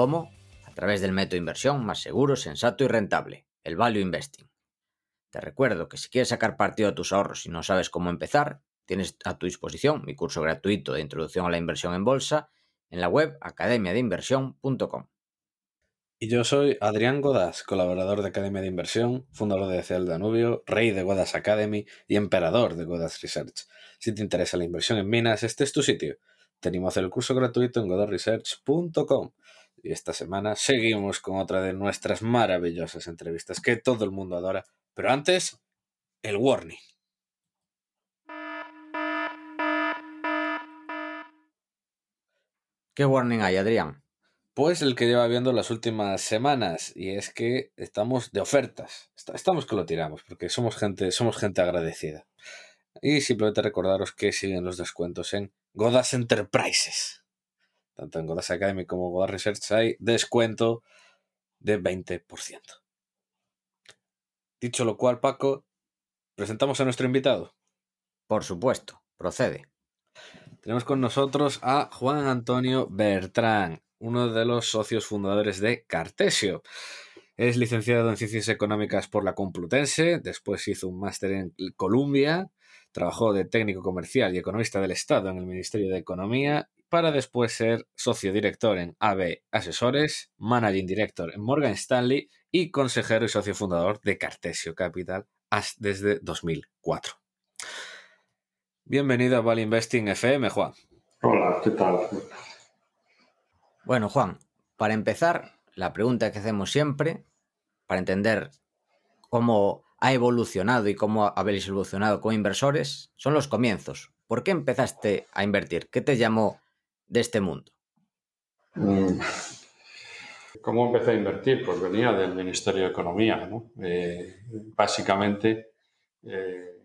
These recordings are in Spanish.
¿Cómo? A través del método de inversión más seguro, sensato y rentable, el Value Investing. Te recuerdo que si quieres sacar partido a tus ahorros y no sabes cómo empezar, tienes a tu disposición mi curso gratuito de introducción a la inversión en bolsa en la web academiadeinversión.com. Y yo soy Adrián Godas, colaborador de Academia de Inversión, fundador de CEL Danubio, rey de Godas Academy y emperador de Godas Research. Si te interesa la inversión en minas, este es tu sitio. Tenemos el curso gratuito en godasresearch.com. Y esta semana seguimos con otra de nuestras maravillosas entrevistas que todo el mundo adora. Pero antes, el warning. ¿Qué warning hay, Adrián? Pues el que lleva viendo las últimas semanas y es que estamos de ofertas. Estamos que lo tiramos porque somos gente, somos gente agradecida. Y simplemente recordaros que siguen los descuentos en Godas Enterprises. Tanto en Godas Academy como Godas Research hay descuento de 20%. Dicho lo cual, Paco, presentamos a nuestro invitado. Por supuesto, procede. Tenemos con nosotros a Juan Antonio Bertrán, uno de los socios fundadores de Cartesio. Es licenciado en Ciencias Económicas por la Complutense, después hizo un máster en Columbia, trabajó de técnico comercial y economista del Estado en el Ministerio de Economía, para después ser socio director en AB Asesores, managing director en Morgan Stanley y consejero y socio fundador de Cartesio Capital desde 2004. Bienvenido a Val Investing FM, Juan. Hola, ¿qué tal? Bueno, Juan, para empezar, la pregunta que hacemos siempre, para entender cómo ha evolucionado y cómo habéis evolucionado como inversores, son los comienzos. ¿Por qué empezaste a invertir? ¿Qué te llamó de este mundo? ¿Cómo empecé a invertir? Pues venía del Ministerio de Economía. ¿no? Eh, básicamente eh,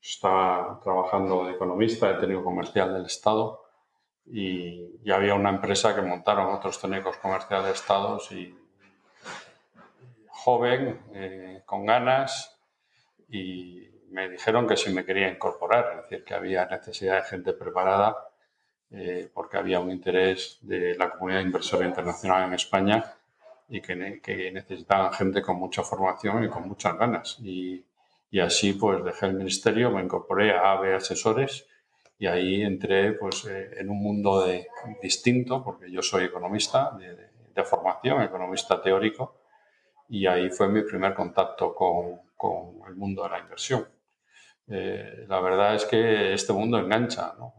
estaba trabajando de economista, de técnico comercial del Estado y, había una empresa que montaron otros técnicos comerciales de Estados y joven, eh, con ganas y me dijeron que si me quería incorporar, es decir, que había necesidad de gente preparada eh, porque había un interés de la comunidad inversora internacional en España y que, que, necesitaban gente con mucha formación y con muchas ganas. Y, y así pues dejé el ministerio, me incorporé a AVE Asesores y ahí entré pues, eh, en un mundo de, distinto, porque yo soy economista de, de, formación, economista teórico, y ahí fue mi primer contacto con, con el mundo de la inversión. Eh, la verdad es que este mundo engancha, ¿no?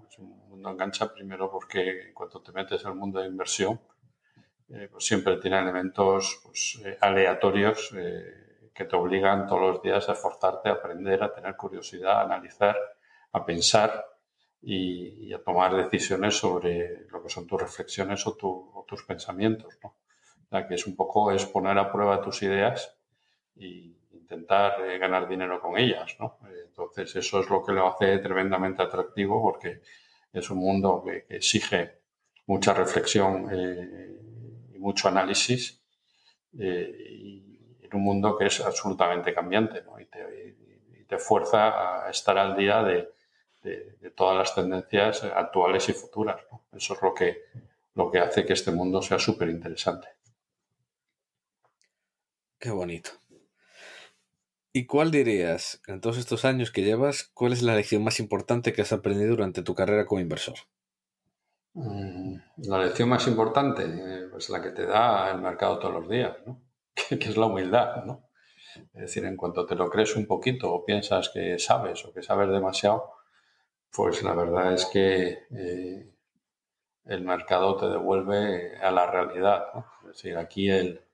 Mundo engancha primero porque cuando te metes en el mundo de inversión, eh, pues siempre tiene elementos pues, aleatorios que te obligan todos los días a esforzarte, a aprender, a tener curiosidad, a analizar, a pensar y, a tomar decisiones sobre lo que son tus reflexiones o, tus pensamientos. ¿no? O que es un poco es poner a prueba tus ideas e intentar eh, ganar dinero con ellas. ¿no? Entonces eso es lo que lo hace tremendamente atractivo porque es un mundo que, exige mucha reflexión eh, y mucho análisis eh, y en un mundo que es absolutamente cambiante y, te, fuerza a estar al día de, de, todas las tendencias actuales y futuras. Eso es lo que, lo que hace que este mundo sea súper interesante. Qué bonito. ¿Y cuál dirías, en todos estos años que llevas, cuál es la lección más importante que has aprendido durante tu carrera como inversor? Mm, la lección más importante, eh, pues la que te da el mercado todos los días, ¿no? que, es la humildad. ¿no? Es decir, en cuanto te lo crees un poquito o piensas que sabes o que sabes demasiado, pues la verdad es que eh, el mercado te devuelve a la realidad. Es decir, aquí el,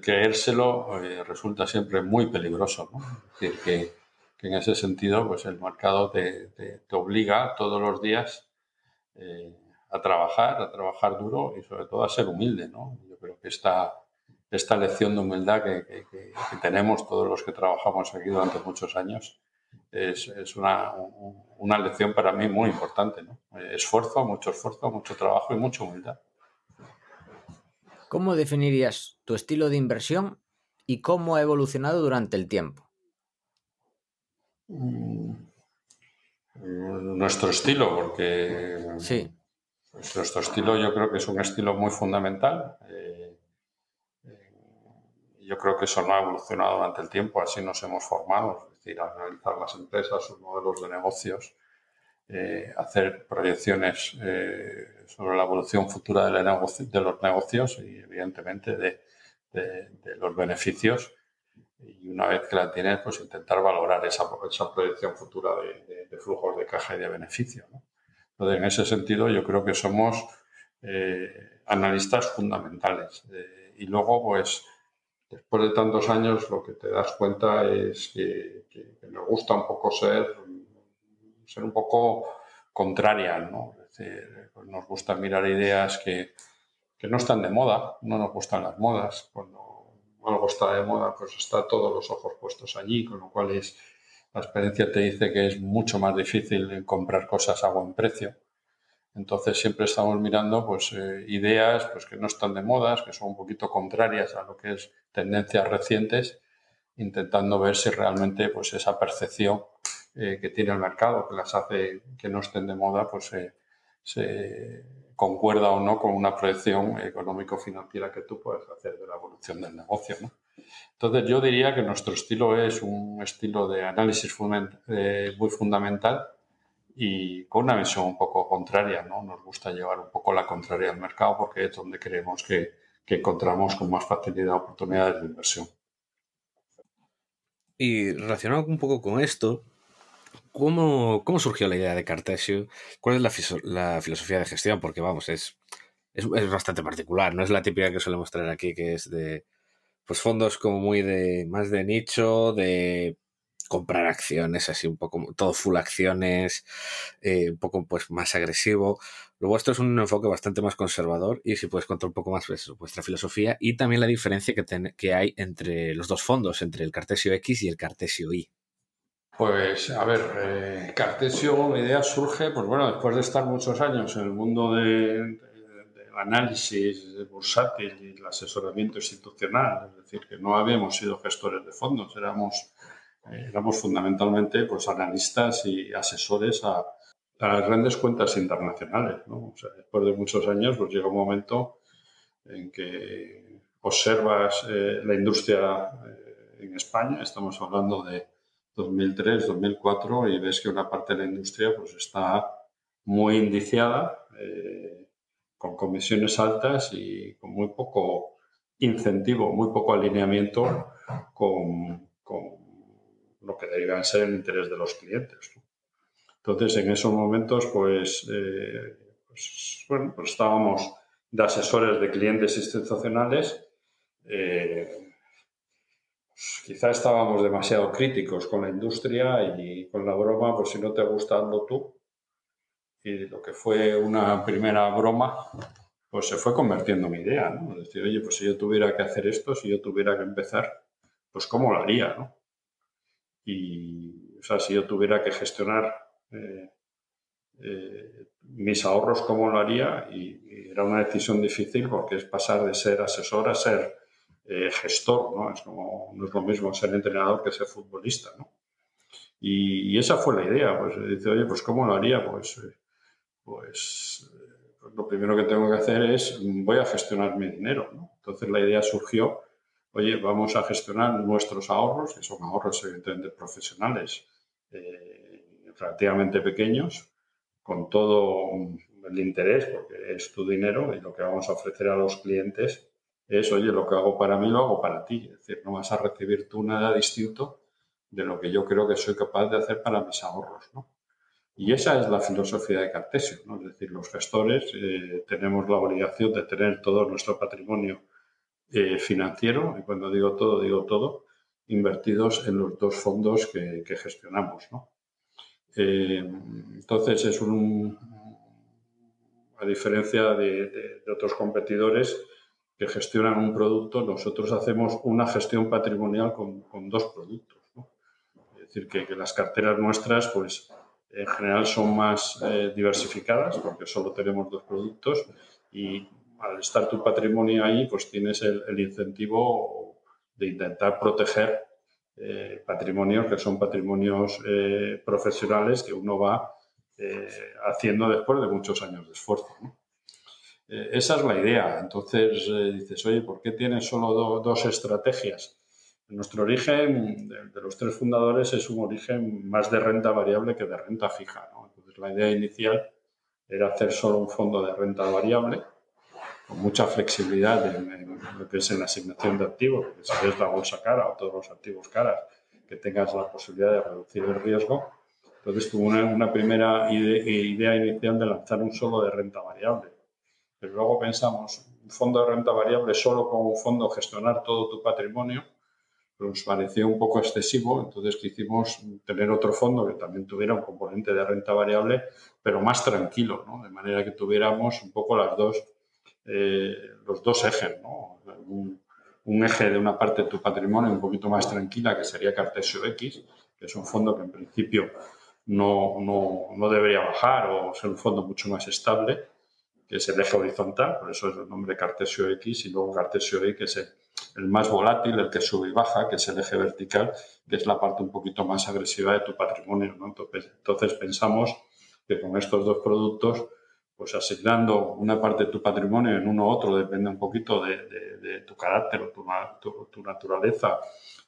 creérselo eh, resulta siempre muy peligroso. Es decir, que, en ese sentido, pues el mercado te, obliga todos los días eh, a trabajar, a trabajar duro y sobre todo a ser humilde, ¿no? Yo creo que esta, esta lección de humildad que, tenemos todos los que trabajamos aquí durante muchos años es, es una, una, lección para mí muy importante, ¿no? Esfuerzo, mucho esfuerzo, mucho trabajo y mucha humildad. ¿Cómo definirías tu estilo de inversión y cómo ha evolucionado durante el tiempo? Mm, nuestro estilo, porque sí. Pues nuestro estilo yo creo que es un estilo muy fundamental. Eh, eh, yo creo que eso no ha evolucionado durante el tiempo, así nos hemos formado, es decir, analizar las empresas, sus modelos de negocios, eh, hacer proyecciones sobre la evolución futura de, los negocios y evidentemente de, los beneficios. Y una vez que la tienes, pues intentar valorar esa, esa proyección futura de, flujos de caja y de beneficio. Entonces, en ese sentido, yo creo que somos eh, analistas fundamentales. Eh, y luego, pues, después de tantos años, lo que te das cuenta es que, nos gusta un poco ser, ser un poco contraria, ¿no? Es decir, pues nos gusta mirar ideas que, que no están de moda, no nos gustan las modas. Cuando algo está de moda, pues está todos los ojos puestos allí, con lo cual es la experiencia te dice que es mucho más difícil comprar cosas a buen precio. Entonces siempre estamos mirando pues, eh, ideas pues, que no están de modas, que son un poquito contrarias a lo que es tendencias recientes, intentando ver si realmente pues, esa percepción eh, que tiene el mercado, que las hace que no estén de moda, pues se concuerda o no con una proyección económico-financiera que tú puedes hacer de la evolución del negocio. ¿no? Entonces yo diría que nuestro estilo es un estilo de análisis eh, muy fundamental y con una visión un poco contraria, ¿no? Nos gusta llevar un poco la contraria al mercado porque es donde creemos que, encontramos con más facilidad oportunidades de inversión. Y relacionado un poco con esto, ¿cómo, cómo surgió la idea de Cartesio? ¿Cuál es la, filosofía de gestión? Porque vamos, es, es, bastante particular, no es la típica que solemos traer aquí, que es de pues fondos como muy de más de nicho, de comprar acciones, así un poco, todo full acciones, eh, un poco pues más agresivo. Lo vuestro es un enfoque bastante más conservador y si puedes contar un poco más pues, vuestra filosofía y también la diferencia que, que hay entre los dos fondos, entre el Cartesio X y el Cartesio Y. Pues a ver, eh, Cartesio, la idea surge, pues bueno, después de estar muchos años en el mundo de, análisis bursátil y el asesoramiento institucional, es decir, que no habíamos sido gestores de fondos, éramos, eh, éramos fundamentalmente pues, analistas y asesores a, las grandes cuentas internacionales. después de muchos años pues, llega un momento en que observas eh, la industria eh, en España, estamos hablando de 2003, 2004, y ves que una parte de la industria pues, está muy indiciada con comisiones altas y con muy poco incentivo, muy poco alineamiento con, lo que deberían ser el interés de los clientes. Entonces, en esos momentos, pues, eh, pues, bueno, pues estábamos de asesores de clientes institucionales. Eh, quizá estábamos demasiado críticos con la industria y con la broma, pues si no te gusta, hazlo tú y lo que fue una primera broma, pues se fue convirtiendo en mi idea, ¿no? Decir, oye, pues si yo tuviera que hacer esto, si yo tuviera que empezar, pues ¿cómo lo haría, no? Y, o sea, si yo tuviera que gestionar eh, eh, mis ahorros, ¿cómo lo haría? Y, era una decisión difícil porque es pasar de ser asesor a ser eh, gestor, ¿no? Es como, no es lo mismo ser entrenador que ser futbolista, ¿no? Y, esa fue la idea, pues dice, oye, pues ¿cómo lo haría? Pues pues, pues, lo primero que tengo que hacer es, voy a gestionar mi dinero. Entonces la idea surgió, oye, vamos a gestionar nuestros ahorros, que son ahorros evidentemente profesionales, eh, relativamente pequeños, con todo el interés, porque es tu dinero y lo que vamos a ofrecer a los clientes es, oye, lo que hago para mí lo hago para ti. Es decir, no vas a recibir tú nada distinto de lo que yo creo que soy capaz de hacer para mis ahorros. ¿no? Y esa es la filosofía de Cartesio, ¿no? es decir, los gestores eh, tenemos la obligación de tener todo nuestro patrimonio eh, financiero, y cuando digo todo, digo todo, invertidos en los dos fondos que, gestionamos. ¿no? Eh, entonces es un, a diferencia de, otros competidores que gestionan un producto, nosotros hacemos una gestión patrimonial con, dos productos. Es decir, que, las carteras nuestras, pues en general son más eh, diversificadas porque solo tenemos dos productos y al estar tu patrimonio ahí, pues tienes el, incentivo de intentar proteger eh, patrimonios que son patrimonios eh, profesionales que uno va haciendo después de muchos años de esfuerzo. Esa es la idea. Entonces dices, oye, ¿por qué tienes solo dos estrategias? Nuestro origen de, los tres fundadores es un origen más de renta variable que de renta fija. Entonces la idea inicial era hacer solo un fondo de renta variable con mucha flexibilidad en, lo que es en la asignación de activos, porque si ves la bolsa cara o todos los activos caras, que tengas la posibilidad de reducir el riesgo. Entonces tuvo una, primera idea, inicial de lanzar un solo de renta variable. Pero luego pensamos, un fondo de renta variable solo como un fondo gestionar todo tu patrimonio, pues nos pareció un poco excesivo, entonces quisimos tener otro fondo que también tuviera un componente de renta variable, pero más tranquilo, de manera que tuviéramos un poco las dos eh, los dos ejes. Un, eje de una parte de tu patrimonio un poquito más tranquila, que sería Cartesio X, que es un fondo que en principio no, no, no, debería bajar o ser un fondo mucho más estable, que es el eje horizontal, por eso es el nombre Cartesio X, y luego Cartesio Y, que es el, más volátil, el que sube y baja, que es el eje vertical, que es la parte un poquito más agresiva de tu patrimonio. Entonces, pensamos que con estos dos productos pues asignando una parte de tu patrimonio en uno u otro, depende un poquito de, tu carácter o tu, naturaleza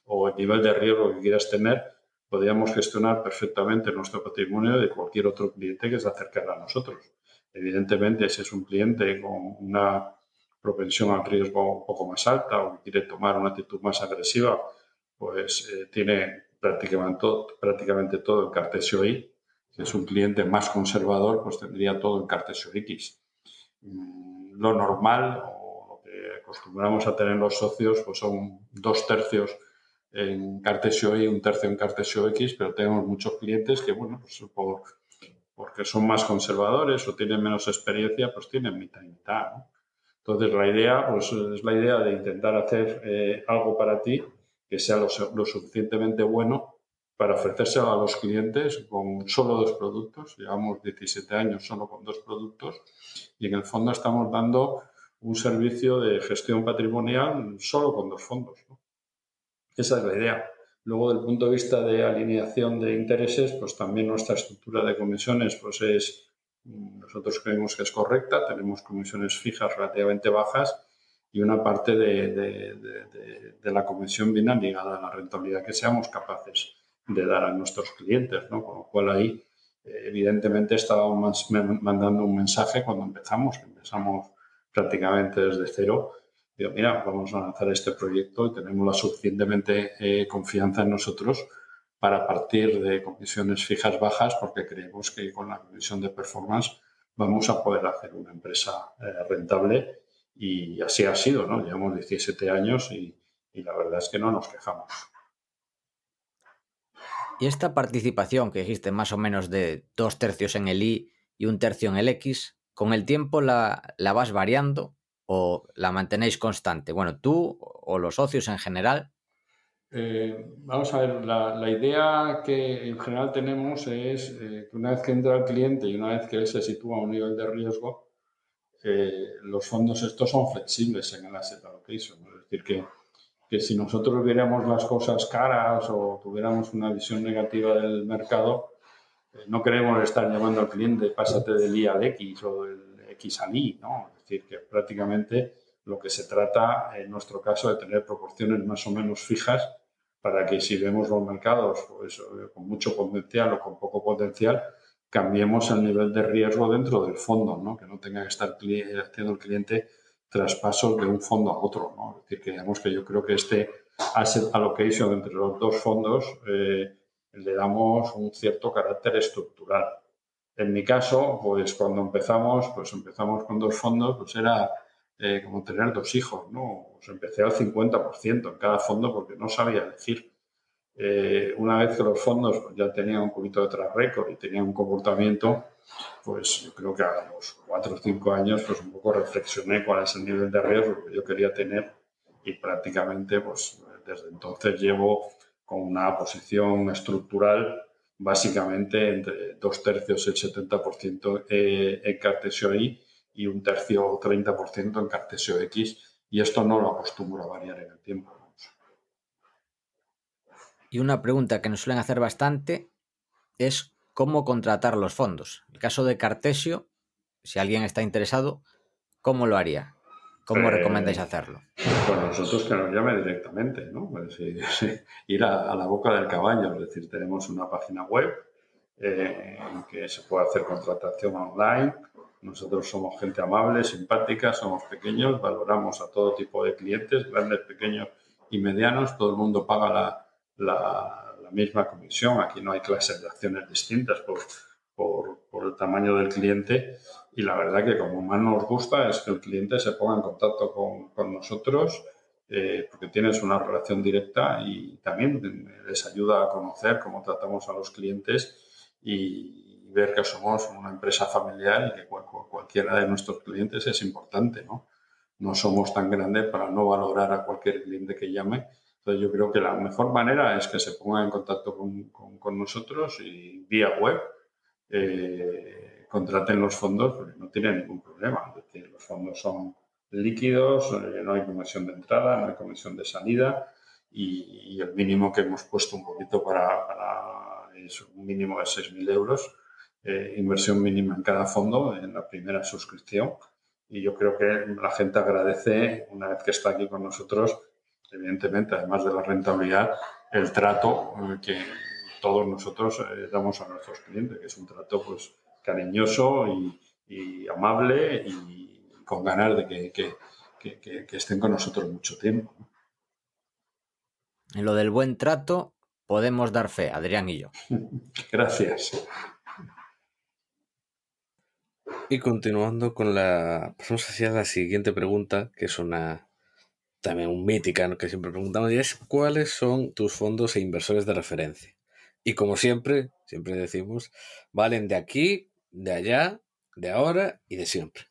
o el nivel de riesgo que quieras tener, podríamos gestionar perfectamente nuestro patrimonio de cualquier otro cliente que se acercara a nosotros. Evidentemente, si es un cliente con una propensión al riesgo un poco más alta o quiere tomar una actitud más agresiva, pues eh, tiene prácticamente todo, prácticamente todo el Cartesio I, si es un cliente más conservador, pues tendría todo en Cartesio X. Mm, lo normal o lo que acostumbramos a tener los socios pues son dos tercios en Cartesio Y y un tercio en Cartesio X, pero tenemos muchos clientes que, bueno, pues porque son más conservadores o tienen menos experiencia, pues tienen mitad y mitad. Entonces, la idea pues, es la idea de intentar hacer eh, algo para ti que sea lo, lo suficientemente bueno para ofrecérselo a los clientes con solo dos productos. Llevamos 17 años solo con dos productos y en el fondo estamos dando un servicio de gestión patrimonial solo con dos fondos. Esa es la idea. Luego, del punto de vista de alineación de intereses, pues también nuestra estructura de comisiones pues es, nosotros creemos que es correcta, tenemos comisiones fijas relativamente bajas y una parte de, de, de la comisión viene ligada a la rentabilidad que seamos capaces de dar a nuestros clientes, ¿no? Con lo cual ahí, eh, evidentemente, estábamos mandando un mensaje cuando empezamos, empezamos prácticamente desde cero. Digo, mira, vamos a lanzar este proyecto y tenemos la suficientemente eh, confianza en nosotros para partir de comisiones fijas bajas porque creemos que con la comisión de performance vamos a poder hacer una empresa eh, rentable y así ha sido, ¿no? Llevamos 17 años y la verdad es que no nos quejamos. Y esta participación que dijiste más o menos de dos tercios en el I y un tercio en el X, ¿con el tiempo la, vas variando o la mantenéis constante? Bueno, tú o los socios en general. Eh, vamos a ver, la, idea que en general tenemos es eh, que una vez que entra el cliente y una vez que él se sitúa a un nivel de riesgo, eh, los fondos estos son flexibles en el asset allocation. Es decir, que que si nosotros viéramos las cosas caras o tuviéramos una visión negativa del mercado, no queremos estar llamando al cliente, pásate del I al X o del X al I, ¿no? Decir, que prácticamente lo que se trata, en nuestro caso, de tener proporciones más o menos fijas para que si vemos los mercados pues, eh, con mucho potencial o con poco potencial, cambiemos el nivel de riesgo dentro del fondo, ¿no? Que no tenga que estar haciendo el cliente traspasos de un fondo a otro. ¿no? Es decir, que digamos que yo creo que este asset allocation entre los dos fondos eh, le damos un cierto carácter estructural. En mi caso, pues cuando empezamos, pues empezamos con dos fondos, pues era eh, como tener dos hijos, ¿no? Pues empecé al 50% en cada fondo porque no sabía elegir. eh, una vez que los fondos ya tenían un poquito de track record y tenían un comportamiento, pues yo creo que a los cuatro o cinco años, pues un poco reflexioné cuál es el nivel de riesgo que yo quería tener y prácticamente, pues desde entonces llevo con una posición estructural básicamente entre dos tercios, el 70% eh, en Cartesio I y un tercio o 30% en Cartesio X y esto no lo acostumbro a variar en el tiempo. Y una pregunta que nos suelen hacer bastante es cómo contratar los fondos. En el caso de Cartesio, si alguien está interesado, ¿cómo lo haría? ¿Cómo eh, recomendáis hacerlo? Pues nosotros que nos llame directamente, ¿no? Pues, ir a, la boca del caballo, es decir, tenemos una página web eh, en que se puede hacer contratación online. Nosotros somos gente amable, simpática, somos pequeños, valoramos a todo tipo de clientes, grandes, pequeños y medianos. Todo el mundo paga la, la, misma comisión. Aquí no hay clases de acciones distintas por, por, el tamaño del cliente. Y la verdad que como más nos gusta es que el cliente se ponga en contacto con, con nosotros eh, porque tienes una relación directa y también les ayuda a conocer cómo tratamos a los clientes y, ver que somos una empresa familiar y que cualquiera de nuestros clientes es importante, ¿no? No somos tan grandes para no valorar a cualquier cliente que llame entonces yo creo que la mejor manera es que se pongan en contacto con, nosotros y vía web eh, contraten los fondos porque no tienen ningún problema. Es decir, los fondos son líquidos, eh, no hay comisión de entrada, no hay comisión de salida y, el mínimo que hemos puesto un poquito para, es un mínimo de 6.000 euros, eh, inversión mínima en cada fondo en la primera suscripción. Y yo creo que la gente agradece, una vez que está aquí con nosotros, evidentemente, además de la rentabilidad, el trato eh, que todos nosotros eh, damos a nuestros clientes, que es un trato pues cariñoso y, amable y con ganas de que, estén con nosotros mucho tiempo. En lo del buen trato podemos dar fe, Adrián y yo. Gracias. Y continuando con la... Pasamos hacia la siguiente pregunta, que es una, también un mítica que siempre preguntamos y es cuáles son tus fondos e inversores de referencia. Y como siempre, siempre decimos, valen de aquí, de allá, de ahora y de siempre.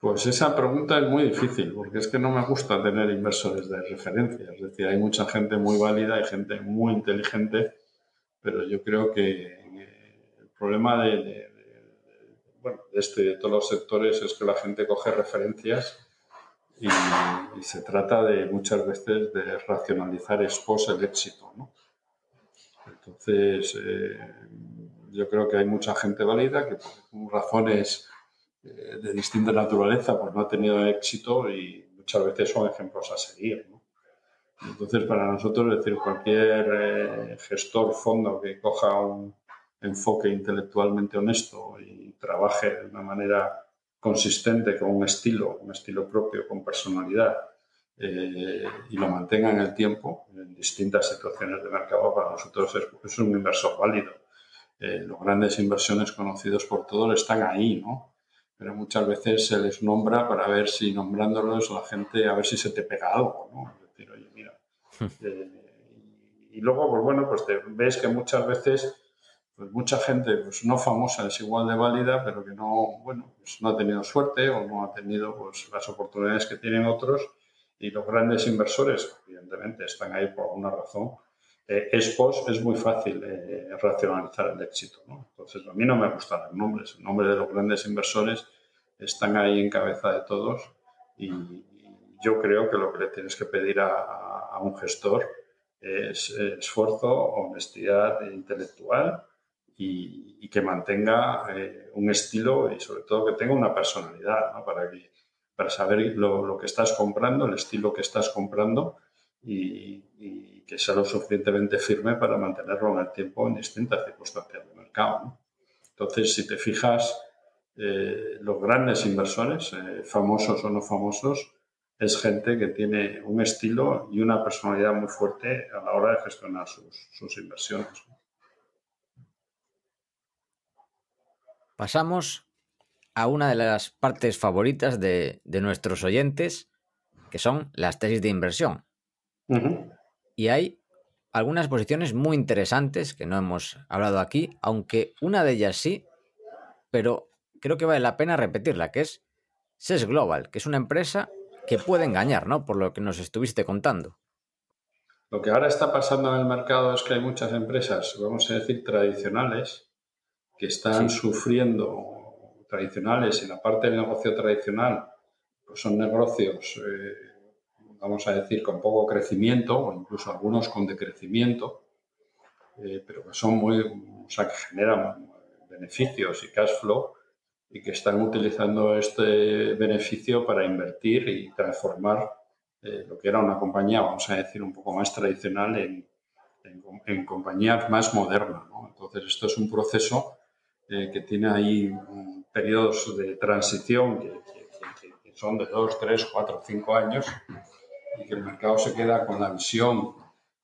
Pues esa pregunta es muy difícil, porque es que no me gusta tener inversores de referencia. Es decir, hay mucha gente muy válida, hay gente muy inteligente, pero yo creo que el problema de, bueno, de, este, de todos los sectores es que la gente coge referencias y, se trata de muchas veces de racionalizar expos el éxito. ¿no? Entonces, eh, yo creo que hay mucha gente válida que por razones eh, de distinta naturaleza pues no ha tenido éxito y muchas veces son ejemplos a seguir. Entonces, para nosotros, es decir, cualquier eh, gestor, fondo que coja un enfoque intelectualmente honesto y trabaje de una manera consistente con un estilo, un estilo propio, con personalidad, eh, y lo mantenga en el tiempo, en distintas situaciones de mercado, para nosotros es, un inversor válido. Eh, los grandes inversiones conocidos por todos están ahí, ¿no? Pero muchas veces se les nombra para ver si nombrándolos la gente, a ver si se te pega algo, ¿no? Es decir, oye, mira. Eh, y luego, pues bueno, pues te ves que muchas veces pues mucha gente pues no famosa es igual de válida, pero que no, bueno, pues no ha tenido suerte o no ha tenido pues, las oportunidades que tienen otros. Y los grandes inversores, evidentemente, están ahí por alguna razón. Eh, es muy fácil eh, racionalizar el éxito. ¿no? Entonces, a mí no me gustan los nombres. El nombre de los grandes inversores están ahí en cabeza de todos. Y yo creo que lo que le tienes que pedir a un gestor es esfuerzo, honestidad intelectual y, que mantenga eh, un estilo y sobre todo que tenga una personalidad para, que, para saber lo, que estás comprando, el estilo que estás comprando y, que sea lo suficientemente firme para mantenerlo en el tiempo en distintas circunstancias de mercado. Entonces, si te fijas, eh, los grandes inversores, eh, famosos o no famosos, es gente que tiene un estilo y una personalidad muy fuerte a la hora de gestionar sus, sus inversiones. Pasamos a una de las partes favoritas de, nuestros oyentes, que son las tesis de inversión. Y hay algunas posiciones muy interesantes que no hemos hablado aquí, aunque una de ellas sí, pero creo que vale la pena repetirla, que es SES Global, que es una empresa que puede engañar, ¿no? Por lo que nos estuviste contando. Lo que ahora está pasando en el mercado es que hay muchas empresas, vamos a decir, tradicionales, que están sufriendo, tradicionales, en la parte del negocio tradicional, pues son negocios, eh, vamos a decir, con poco crecimiento, o incluso algunos con decrecimiento, eh, pero que son muy, o sea, que generan beneficios y cash flow y que están utilizando este beneficio para invertir y transformar eh, lo que era una compañía, vamos a decir, un poco más tradicional en, en, compañías más modernas. Entonces, esto es un proceso eh, que tiene ahí periodos de transición que, son de 2, 3, 4, 5 años y que el mercado se queda con la visión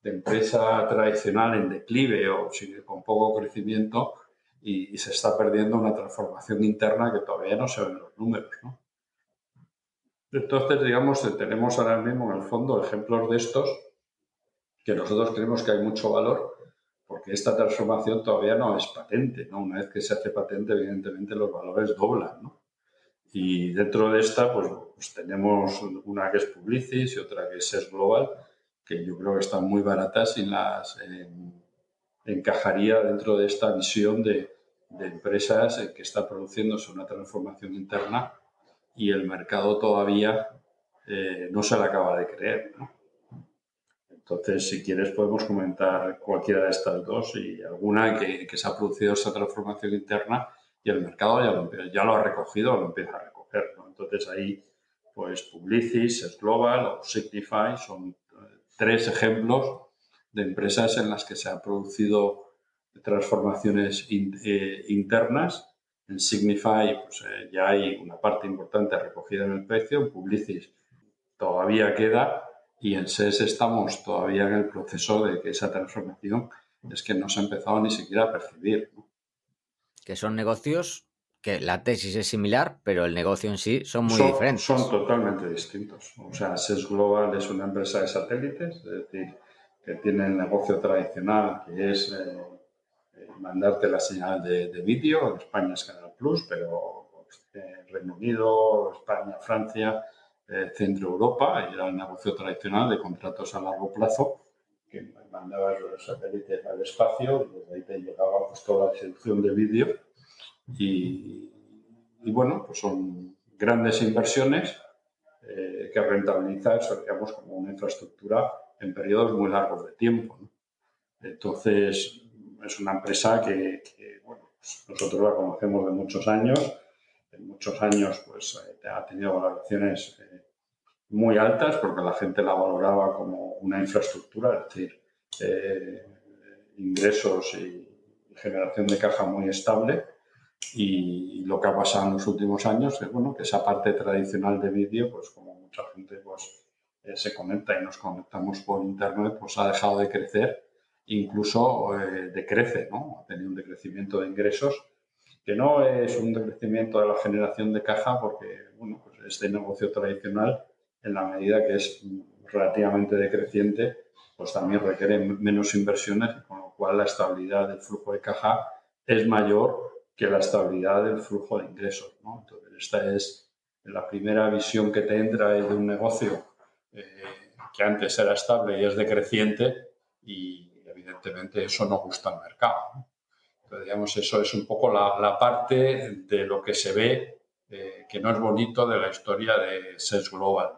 de empresa tradicional en declive o con poco crecimiento y, se está perdiendo una transformación interna que todavía no se ven en los números. ¿no? Entonces, digamos, tenemos ahora mismo en el fondo ejemplos de estos que nosotros creemos que hay mucho valor porque esta transformación todavía no es patente. ¿no? Una vez que se hace patente, evidentemente los valores doblan. ¿no? Y dentro de esta, pues, pues, tenemos una que es Publicis y otra que es SES Global, que yo creo que están muy baratas y las encajaría dentro de esta visión de, empresas que está produciéndose una transformación interna y el mercado todavía eh, no se la acaba de creer. Entonces, si quieres, podemos comentar cualquiera de estas dos y alguna que, se ha producido esa transformación interna y el mercado ya lo, ha recogido lo empieza a recoger. Entonces, ahí, pues Publicis, Global o Signify son eh, tres ejemplos de empresas en las que se han producido transformaciones eh, internas. En Signify pues, eh, ya hay una parte importante recogida en el precio, en Publicis todavía queda y en SES estamos todavía en el proceso de que esa transformación es que no se ha empezado ni siquiera a percibir. Que son negocios que la tesis es similar, pero el negocio en sí son muy diferentes. Son totalmente distintos. O sea, SES Global es una empresa de satélites, es decir, que tiene el negocio tradicional, que es eh, eh, mandarte la señal de, vídeo. En España es Canal Plus, pero eh, Reino Unido, España, Francia, Centro Europa, era el negocio tradicional de contratos a largo plazo, que mandabas los satélites al espacio y desde ahí te llegaba pues, toda la selección de vídeo. Y, bueno, pues son grandes inversiones que rentabilizar, digamos, como una infraestructura en periodos muy largos de tiempo. Entonces, es una empresa que, bueno, pues nosotros la conocemos de muchos años. En muchos años pues, eh, ha tenido valoraciones eh, muy altas porque la gente la valoraba como una infraestructura, es decir, eh, ingresos y generación de caja muy estable. Y, lo que ha pasado en los últimos años es bueno, que esa parte tradicional de vídeo, pues como mucha gente pues, eh, se conecta y nos conectamos por Internet, pues ha dejado de crecer, incluso eh, decrece, ¿no? Ha tenido un decrecimiento de ingresos, que no es un decrecimiento de la generación de caja, porque, bueno, pues este negocio tradicional, en la medida que es relativamente decreciente, pues también requiere menos inversiones, con lo cual la estabilidad del flujo de caja es mayor que la estabilidad del flujo de ingresos. ¿no? Entonces, esta es la primera visión que te entra de un negocio eh, que antes era estable y es decreciente y evidentemente eso no gusta al mercado. Entonces, digamos, eso es un poco la, parte de lo que se ve eh, que no es bonito de la historia de SES Global.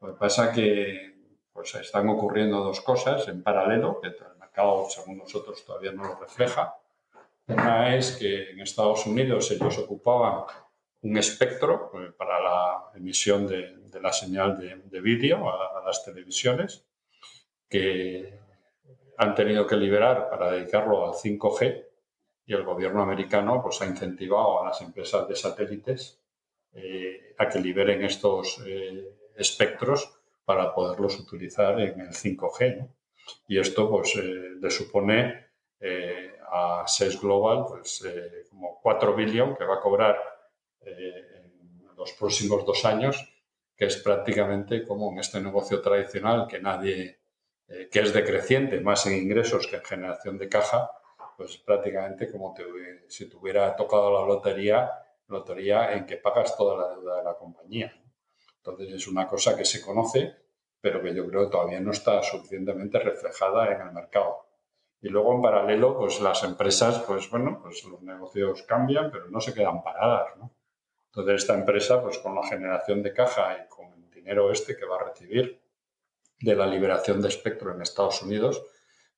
Lo que pasa que pues, están ocurriendo dos cosas en paralelo, que el mercado, según nosotros, todavía no lo refleja. Una es que en Estados Unidos ellos ocupaban un espectro eh, para la emisión de, la señal de, vídeo a, las televisiones que han tenido que liberar para dedicarlo al 5G y el gobierno americano pues, ha incentivado a las empresas de satélites eh, a que liberen estos eh, espectros para poderlos utilizar en el 5G. Y esto pues, le supone a SES Global pues, como 4 billones que va a cobrar en los próximos dos años, que es prácticamente como en este negocio tradicional que nadie eh, que es decreciente más en ingresos que en generación de caja, pues prácticamente como si te hubiera tocado la lotería, lotería en que pagas toda la deuda de la compañía. Entonces es una cosa que se conoce, pero que yo creo todavía no está suficientemente reflejada en el mercado. Y luego en paralelo, pues las empresas, pues bueno, pues los negocios cambian, pero no se quedan paradas, ¿no? Entonces esta empresa, pues con la generación de caja y con el dinero este que va a recibir de la liberación de espectro en Estados Unidos,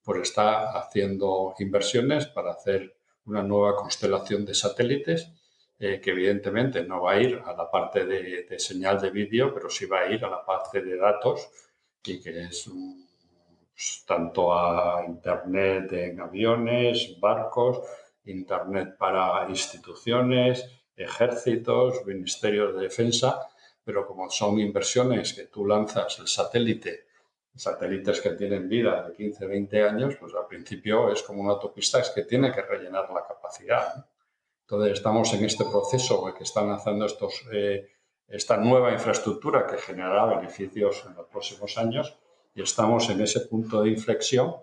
pues está haciendo inversiones para hacer una nueva constelación de satélites eh, que evidentemente no va a ir a la parte de, señal de vídeo, pero sí va a ir a la parte de datos y que es pues, tanto a Internet en aviones, barcos, Internet para instituciones, ejércitos, ministerios de defensa, pero como son inversiones que tú lanzas el satélite, satélites que tienen vida de 15, 20 años, pues al principio es como una autopista, es que tiene que rellenar la capacidad. Entonces estamos en este proceso que están lanzando estos, eh, esta nueva infraestructura que generará beneficios en los próximos años y estamos en ese punto de inflexión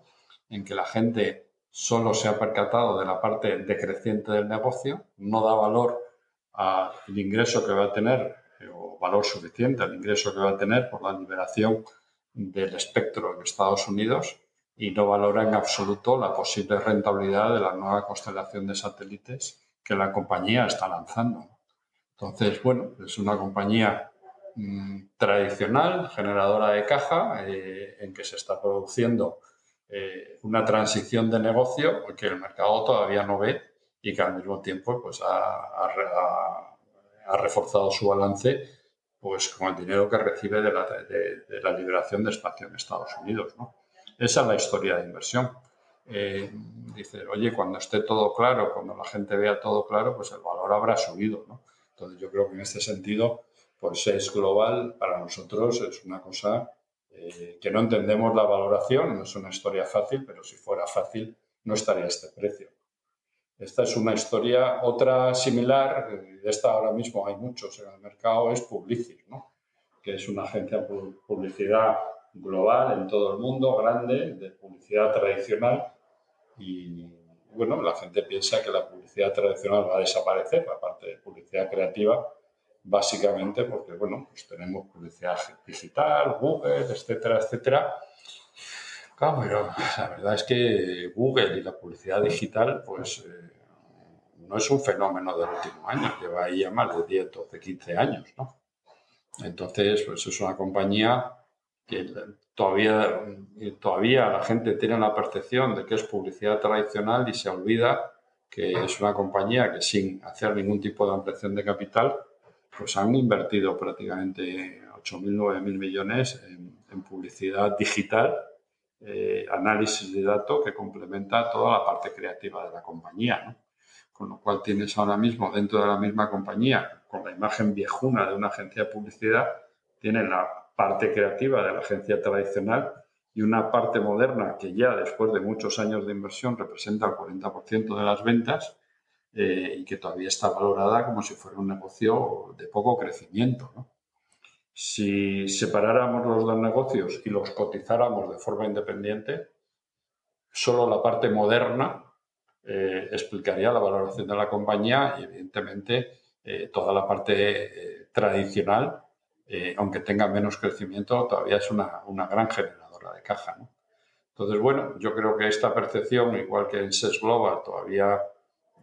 en que la gente solo se ha percatado de la parte decreciente del negocio, no da valor al ingreso que va a tener, eh, o valor suficiente al ingreso que va a tener por la liberación del espectro en Estados Unidos y no valora en absoluto la posible rentabilidad de la nueva constelación de satélites que la compañía está lanzando. Entonces, bueno, es una compañía Mm, tradicional, generadora de caja, eh, en que se está produciendo eh, una transición de negocio que el mercado todavía no ve y que al mismo tiempo pues, ha, reforzado su balance pues, con el dinero que recibe de la, liberación de espacio en Estados Unidos. Esa es la historia de inversión. Eh, dice, oye, cuando esté todo claro, cuando la gente vea todo claro, pues el valor habrá subido. Entonces yo creo que en este sentido pues es global, para nosotros es una cosa eh, que no entendemos la valoración, no es una historia fácil, pero si fuera fácil no estaría este precio. Esta es una historia, otra similar, de esta ahora mismo hay muchos en el mercado, es Publicis, que es una agencia de publicidad global en todo el mundo, grande, de publicidad tradicional. Y bueno, la gente piensa que la publicidad tradicional va a desaparecer, la parte de publicidad creativa, básicamente porque, bueno, pues tenemos publicidad digital, Google, etcétera, etcétera. Claro, la verdad es que Google y la publicidad digital, pues eh, no es un fenómeno del último año, lleva ahí ya más de 10, 12, 15 años, ¿no? Entonces, pues es una compañía que todavía, todavía la gente tiene la percepción de que es publicidad tradicional y se olvida que es una compañía que sin hacer ningún tipo de ampliación de capital, pues han invertido prácticamente 8.000, 9.000 millones en, publicidad digital, eh, análisis de datos que complementa toda la parte creativa de la compañía. Con lo cual tienes ahora mismo dentro de la misma compañía, con la imagen viejuna de una agencia de publicidad, tienes la parte creativa de la agencia tradicional y una parte moderna que ya después de muchos años de inversión representa el 40% de las ventas eh, y que todavía está valorada como si fuera un negocio de poco crecimiento. Si separáramos los dos negocios y los cotizáramos de forma independiente, solo la parte moderna eh, explicaría la valoración de la compañía y evidentemente eh, toda la parte tradicional, aunque tenga menos crecimiento, todavía es una, una gran generadora de caja. Entonces, bueno, yo creo que esta percepción, igual que en SES Global, todavía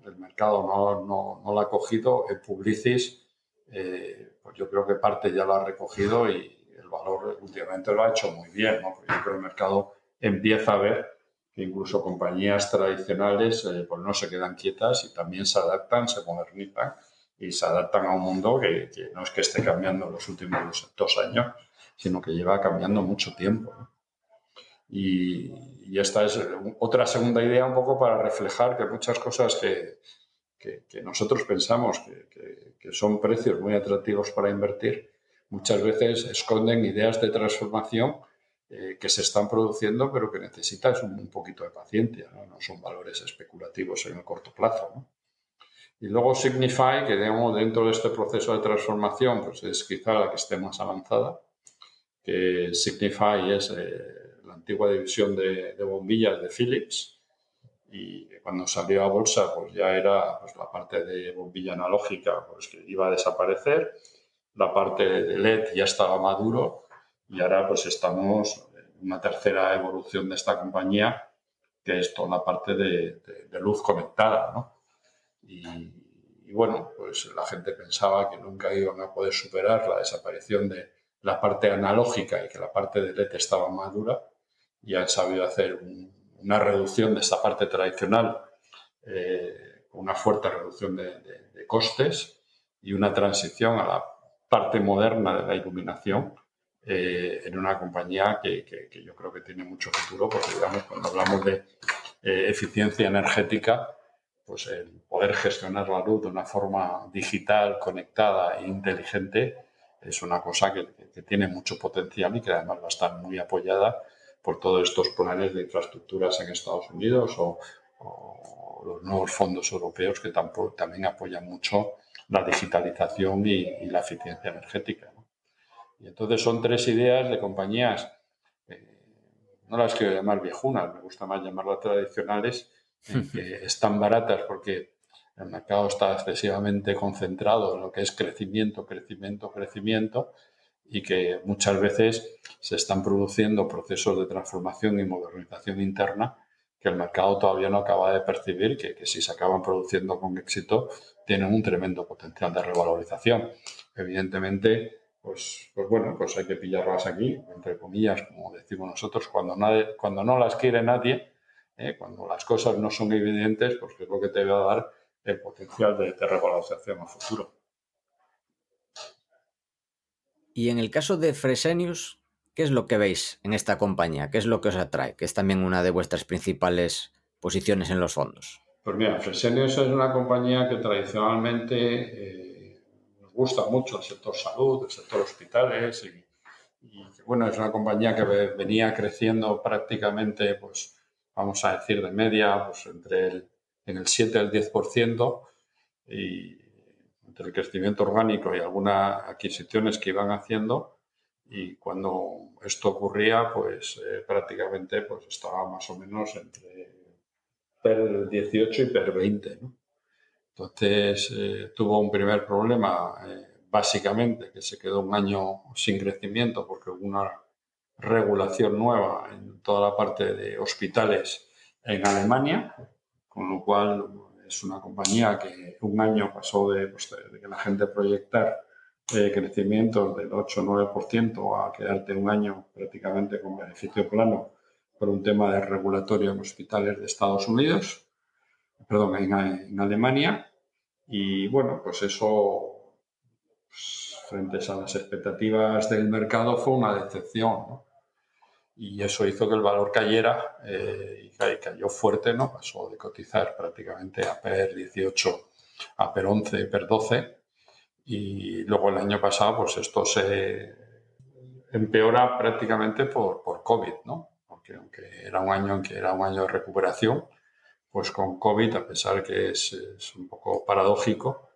el mercado no, no, la ha cogido, el Publicis, eh, pues yo creo que parte ya lo ha recogido y el valor últimamente lo ha hecho muy bien, ¿no? Porque yo creo que el mercado empieza a ver que incluso compañías tradicionales eh, pues no se quedan quietas y también se adaptan, se modernizan y se adaptan a un mundo que, no es que esté cambiando en los últimos dos años, sino que lleva cambiando mucho tiempo. Y, y esta es otra segunda idea un poco para reflejar que muchas cosas que, que, nosotros pensamos que, que, son precios muy atractivos para invertir, muchas veces esconden ideas de transformación eh, que se están produciendo, pero que necesitas un, un poquito de paciencia, ¿no? ¿no? son valores especulativos en el corto plazo. ¿no? Y luego Signify, que digamos, dentro de este proceso de transformación, pues es quizá la que esté más avanzada, que Signify es... Eh, antigua división de, bombillas de Philips y cuando salió a bolsa pues ya era pues, la parte de bombilla analógica pues que iba a desaparecer, la parte de LED ya estaba maduro y ahora pues estamos en una tercera evolución de esta compañía que es toda la parte de, luz conectada, ¿no? Y, y bueno, pues la gente pensaba que nunca iban a poder superar la desaparición de la parte analógica y que la parte de LED estaba madura y han sabido hacer una reducción de esta parte tradicional, eh, una fuerte reducción de, costes y una transición a la parte moderna de la iluminación eh, en una compañía que, yo creo que tiene mucho futuro, porque digamos, cuando hablamos de eh, eficiencia energética, pues el poder gestionar la luz de una forma digital, conectada e inteligente es una cosa que, tiene mucho potencial y que además va a estar muy apoyada por todos estos planes de infraestructuras en Estados Unidos o, los nuevos fondos europeos que también apoyan mucho la digitalización y, la eficiencia energética. Y entonces son tres ideas de compañías, eh, no las quiero llamar viejunas, me gusta más llamarlas tradicionales, que están baratas porque el mercado está excesivamente concentrado en lo que es crecimiento, crecimiento, crecimiento y que muchas veces se están produciendo procesos de transformación y modernización interna que el mercado todavía no acaba de percibir, que, que si se acaban produciendo con éxito tienen un tremendo potencial de revalorización. Evidentemente, pues, pues bueno, pues hay que pillarlas aquí, entre comillas, como decimos nosotros, cuando, nadie, cuando no las quiere nadie, ¿eh? cuando las cosas no son evidentes, pues es lo que te va a dar el potencial de, de revalorización a futuro. Y en el caso de Fresenius, ¿qué es lo que veis en esta compañía? ¿Qué es lo que os atrae? Que es también una de vuestras principales posiciones en los fondos. Pues mira, Fresenius es una compañía que tradicionalmente eh, nos gusta mucho el sector salud, el sector hospitales y, bueno, es una compañía que venía creciendo prácticamente, pues vamos a decir, de media, pues entre el en el 7 al 10% y entre el crecimiento orgánico y algunas adquisiciones que iban haciendo y cuando esto ocurría pues eh, prácticamente pues estaba más o menos entre PER 18 y PER 20. Entonces eh, tuvo un primer problema eh, básicamente que se quedó un año sin crecimiento porque hubo una regulación nueva en toda la parte de hospitales en Alemania con lo cual es una compañía que un año pasó de, pues, que la gente proyectar eh, crecimientos del 8 9% a quedarte un año prácticamente con beneficio plano por un tema de regulatorio en hospitales de Estados Unidos, perdón, en, Alemania. Y bueno, pues eso, pues, frente a las expectativas del mercado, fue una decepción. ¿no? Y eso hizo que el valor cayera eh, y cayó fuerte, ¿no? Pasó de cotizar prácticamente a PER 18 a PER 11, PER 12 y luego el año pasado pues esto se empeora prácticamente por, por COVID, ¿no? Porque aunque era un año en que era un año de recuperación, pues con COVID, a pesar que es, es un poco paradójico,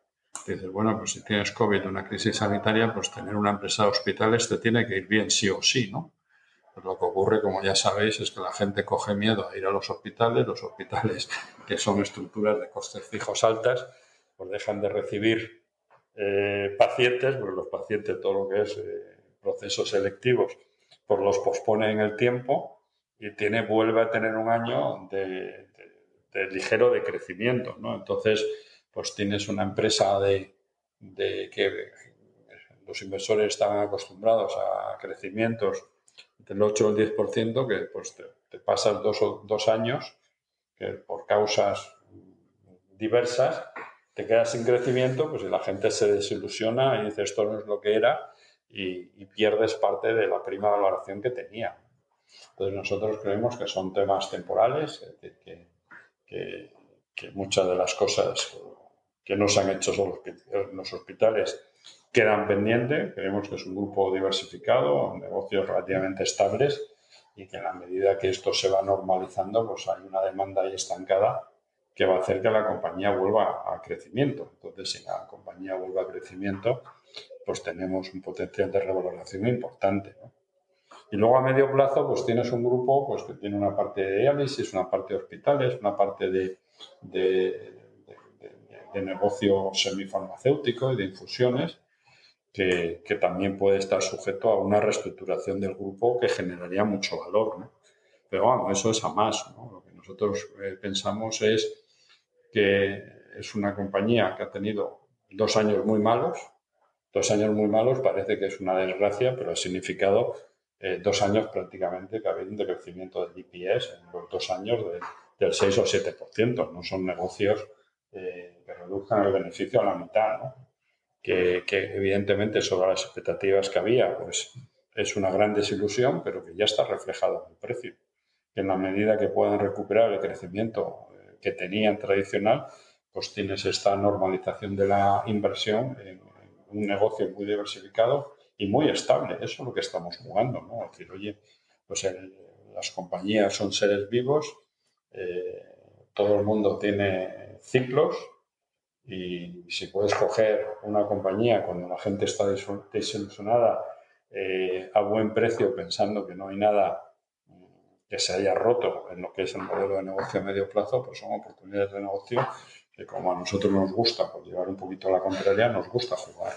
dices, bueno, pues si tienes COVID, una crisis sanitaria, pues tener una empresa de hospitales te tiene que ir bien sí o sí, ¿no? Pues lo que ocurre, como ya sabéis, es que la gente coge miedo a ir a los hospitales. Los hospitales, que son estructuras de costes fijos altas, pues dejan de recibir eh, pacientes, porque los pacientes, todo lo que es eh, procesos selectivos, pues los pospone en el tiempo y tiene, vuelve a tener un año de, ligero decrecimiento. ¿no? Entonces, pues tienes una empresa de que los inversores están acostumbrados a crecimientos del 8 o el 10%, que pues te, pasas dos, dos años que por causas diversas te quedas sin crecimiento, pues y la gente se desilusiona y dice esto no es lo que era y, pierdes parte de la prima valoración que tenía. Entonces nosotros creemos que son temas temporales, que, que, que muchas de las cosas que no se han hecho en los hospitales quedan pendientes. Creemos que es un grupo diversificado, negocios relativamente estables y que en la medida que esto se va normalizando, pues hay una demanda ahí estancada que va a hacer que la compañía vuelva a crecimiento. Entonces, si la compañía vuelve a crecimiento, pues tenemos un potencial de revaloración importante. Y luego a medio plazo, pues tienes un grupo pues, que tiene una parte de diálisis, una parte de hospitales, una parte de, de, negocio semifarmacéutico y de infusiones, que, también puede estar sujeto a una reestructuración del grupo que generaría mucho valor. Pero vamos, eso es a más. Lo que nosotros eh, pensamos es que es una compañía que ha tenido dos años muy malos. Dos años muy malos parece que es una desgracia, pero ha significado eh, dos años prácticamente que ha habido un decrecimiento del IPS en los dos años del 6 o 7%. No son negocios eh, que reduzcan el beneficio a la mitad, que, evidentemente sobre las expectativas que había, pues es una gran desilusión, pero que ya está reflejado en el precio. Que en la medida que puedan recuperar el crecimiento eh, que tenían tradicional, pues tienes esta normalización de la inversión en un negocio muy diversificado y muy estable. Eso es lo que estamos jugando, ¿no? Es decir, oye, pues las compañías son seres vivos, eh, todo el mundo tiene ciclos y si puedes coger una compañía cuando la gente está desilusionada eh, a buen precio pensando que no hay nada mm, que se haya roto en lo que es el modelo de negocio a medio plazo, pues son oportunidades de negocio que como a nosotros nos gusta, por llevar un poquito a la contraria, nos gusta jugar.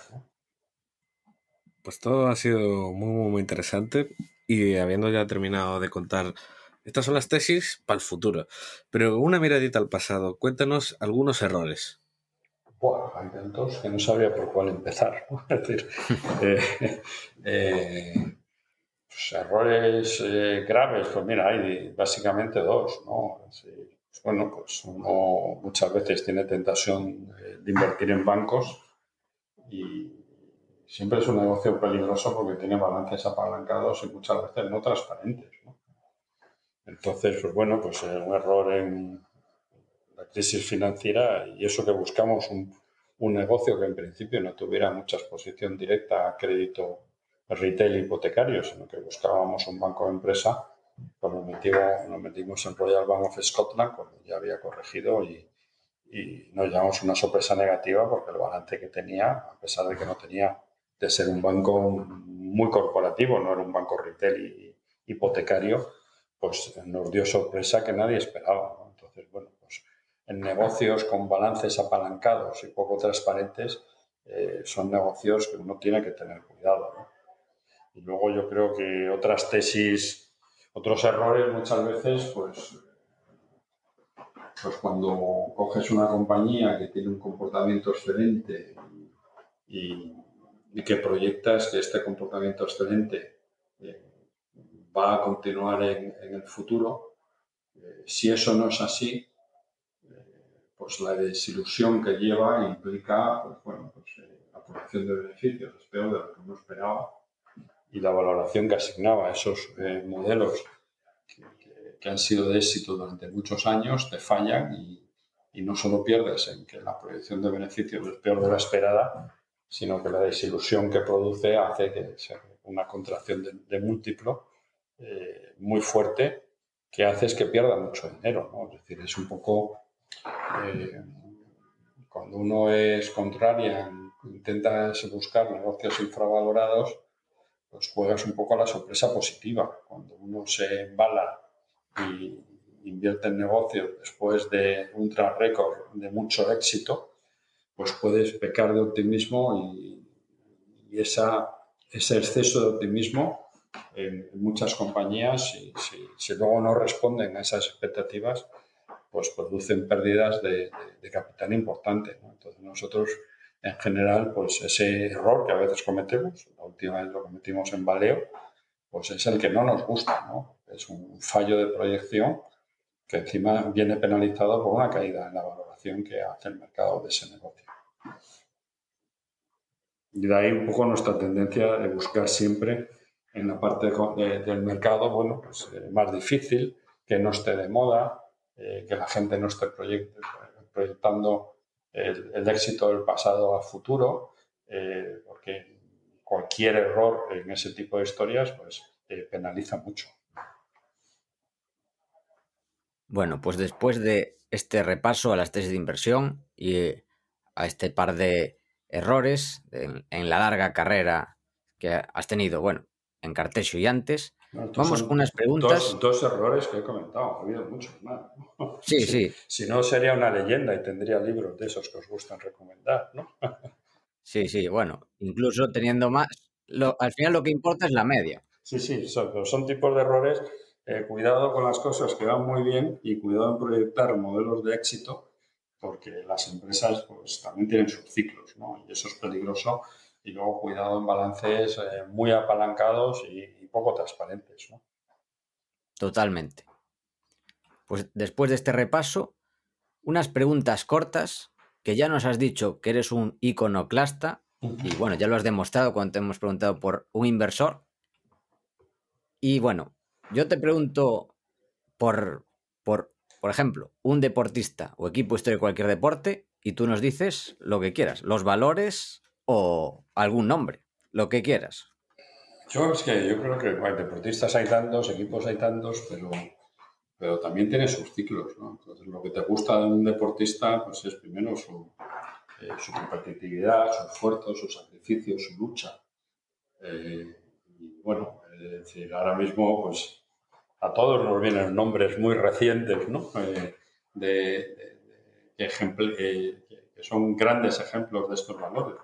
Pues todo ha sido muy, muy, interesante y habiendo ya terminado de contar, estas son las tesis para el futuro, pero una miradita al pasado, cuéntanos algunos errores. Bueno, hay tantos que no sabría por cuál empezar. Es decir, eh, eh, pues errores eh, graves, pues mira, hay básicamente dos. ¿no? Bueno, pues uno muchas veces tiene tentación de invertir en bancos y siempre es un negocio peligroso porque tiene balances apalancados y muchas veces no transparentes. Entonces, pues bueno, pues un error en la crisis financiera y eso que buscamos un, un negocio que en principio no tuviera mucha exposición directa a crédito retail hipotecario, sino que buscábamos un banco de empresa, pues nos metimos, nos metimos en Royal Bank of Scotland cuando ya había corregido y, y nos llevamos una sorpresa negativa porque el balance que tenía, a pesar de que no tenía de ser un banco muy corporativo, no era un banco retail hipotecario, pues nos dio sorpresa que nadie esperaba. Entonces, bueno, en negocios con balances apalancados y poco transparentes, eh, son negocios que uno tiene que tener cuidado. Y luego yo creo que otras tesis, otros errores muchas veces, pues, pues cuando coges una compañía que tiene un comportamiento excelente y y que proyectas que este comportamiento excelente eh, va a continuar en, el futuro, eh, si eso no es así, pues la desilusión que lleva implica pues, bueno, pues, la formación de beneficios es peor de lo que uno esperaba y la valoración que asignaba a esos modelos que, que, han sido de éxito durante muchos años te fallan y, y no solo pierdes en que la proyección de beneficios es peor de la esperada, sino que la desilusión que produce hace que sea una contracción de, múltiplo eh, muy fuerte que hace es que pierda mucho dinero. ¿no? Es decir, es un poco eh, cuando uno es contraria, intenta buscar negocios infravalorados, pues juegas un poco a la sorpresa positiva. Cuando uno se embala y invierte en negocios después de un track record de mucho éxito, pues puedes pecar de optimismo y, esa, ese exceso de optimismo en, muchas compañías, si, si, luego no responden a esas expectativas, pues producen pérdidas de, capital importante. Entonces nosotros, en general, pues ese error que a veces cometemos, la última vez lo cometimos en Baleo, pues es el que no nos gusta, ¿no? Es un fallo de proyección que encima viene penalizado por una caída en la valoración que hace el mercado de ese negocio. Y de ahí un poco nuestra tendencia de buscar siempre en la parte del mercado, bueno, pues eh, más difícil, que no esté de moda, eh, que la gente no esté proyectando el, éxito del pasado a futuro, eh, porque cualquier error en ese tipo de historias, pues penaliza mucho. Bueno, pues después de este repaso a las tesis de inversión y a este par de errores en, la larga carrera que has tenido, bueno, en Cartesio y antes, vamos con unas preguntas. Dos, errores que he comentado, ha habido muchos más. Sí, sí. Si no, sería una leyenda y tendría libros de esos que os gustan recomendar, ¿no? Sí, sí, bueno, incluso teniendo más, al final lo que importa es la media. Sí, sí, son, son tipos de errores. Eh, cuidado con las cosas que van muy bien y cuidado en proyectar modelos de éxito, porque las empresas pues, también tienen sus ciclos, ¿no? Y eso es peligroso. Y luego cuidado en balances eh, muy apalancados y, poco transparentes, ¿no? Totalmente. Pues después de este repaso, unas preguntas cortas que ya nos has dicho que eres un iconoclasta y bueno, ya lo has demostrado cuando te hemos preguntado por un inversor. Y bueno, yo te pregunto por, por, por ejemplo, un deportista o equipo histórico de cualquier deporte y tú nos dices lo que quieras, los valores o algún nombre, lo que quieras. Yo es que yo creo que deportistas hay tantos, equipos hay tantos, pero pero también tiene sus ciclos, ¿no? Entonces, lo que te gusta de un deportista, pues es primero su, eh, su competitividad, su esfuerzo, su sacrificio, su lucha. Eh, y bueno, es decir, ahora mismo, pues a todos nos vienen nombres muy recientes, ¿no? Eh, de, que son grandes ejemplos de estos valores.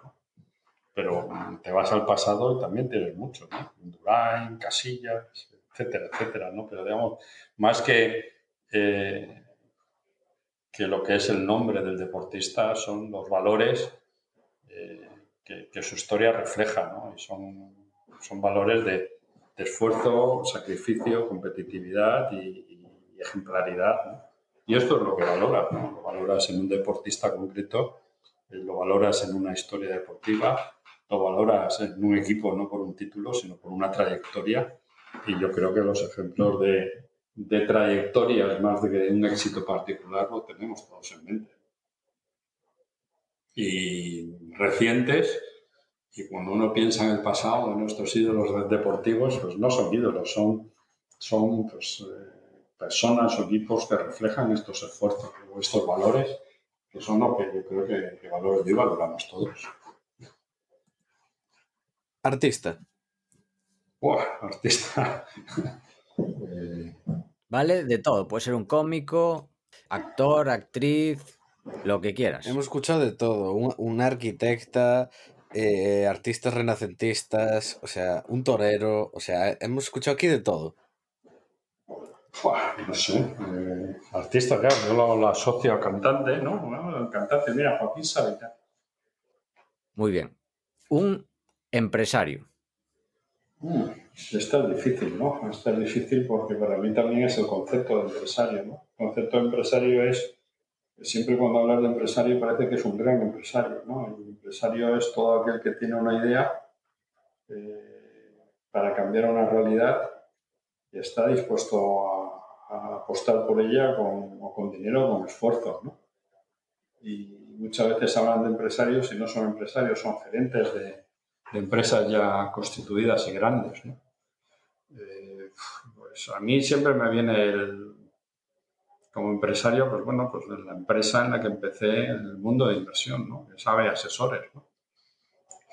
Pero te vas al pasado y también tienes muchos, ¿no? Durán, Casillas, etcétera, etcétera, ¿no? Pero digamos, más que, eh, que lo que es el nombre del deportista, son los valores eh, que, su historia refleja, ¿no? Y son, son valores de, esfuerzo, sacrificio, competitividad y, ejemplaridad, Y esto es lo que valoras, ¿no? Lo valoras en un deportista concreto, eh, lo valoras en una historia deportiva, lo valoras en un equipo no por un título, sino por una trayectoria y yo creo que los ejemplos de, de trayectorias más de que un éxito particular lo tenemos todos en mente. Y recientes, y cuando uno piensa en el pasado, en nuestros ídolos deportivos, pues no son ídolos, son, son pues, eh, personas o equipos que reflejan estos esfuerzos o estos valores, que son lo que yo creo que, que y valoramos todos. Artista. Buah, artista. Vale, de todo. Puede ser un cómico, actor, actriz, lo que quieras. Hemos escuchado de todo. Un, arquitecta, eh, artistas renacentistas, o sea, un torero, o sea, hemos escuchado aquí de todo. no sé. Eh, artista, claro, yo lo, asocio a cantante, ¿no? cantante, mira, Joaquín Sabina. Muy bien. Un empresario. Mm, está difícil, ¿no? Está difícil porque para mí también es el concepto de empresario, ¿no? El concepto de empresario es, siempre cuando hablas de empresario parece que es un gran empresario, ¿no? El empresario es todo aquel que tiene una idea eh, para cambiar una realidad y está dispuesto a, apostar por ella con, con dinero o con esfuerzo, ¿no? Y muchas veces hablan de empresarios y no son empresarios, son gerentes de de empresas ya constituidas y grandes. Eh, pues a mí siempre me viene el, como empresario, pues bueno, pues la empresa en la que empecé en el mundo de inversión, ¿no? que sabe asesores.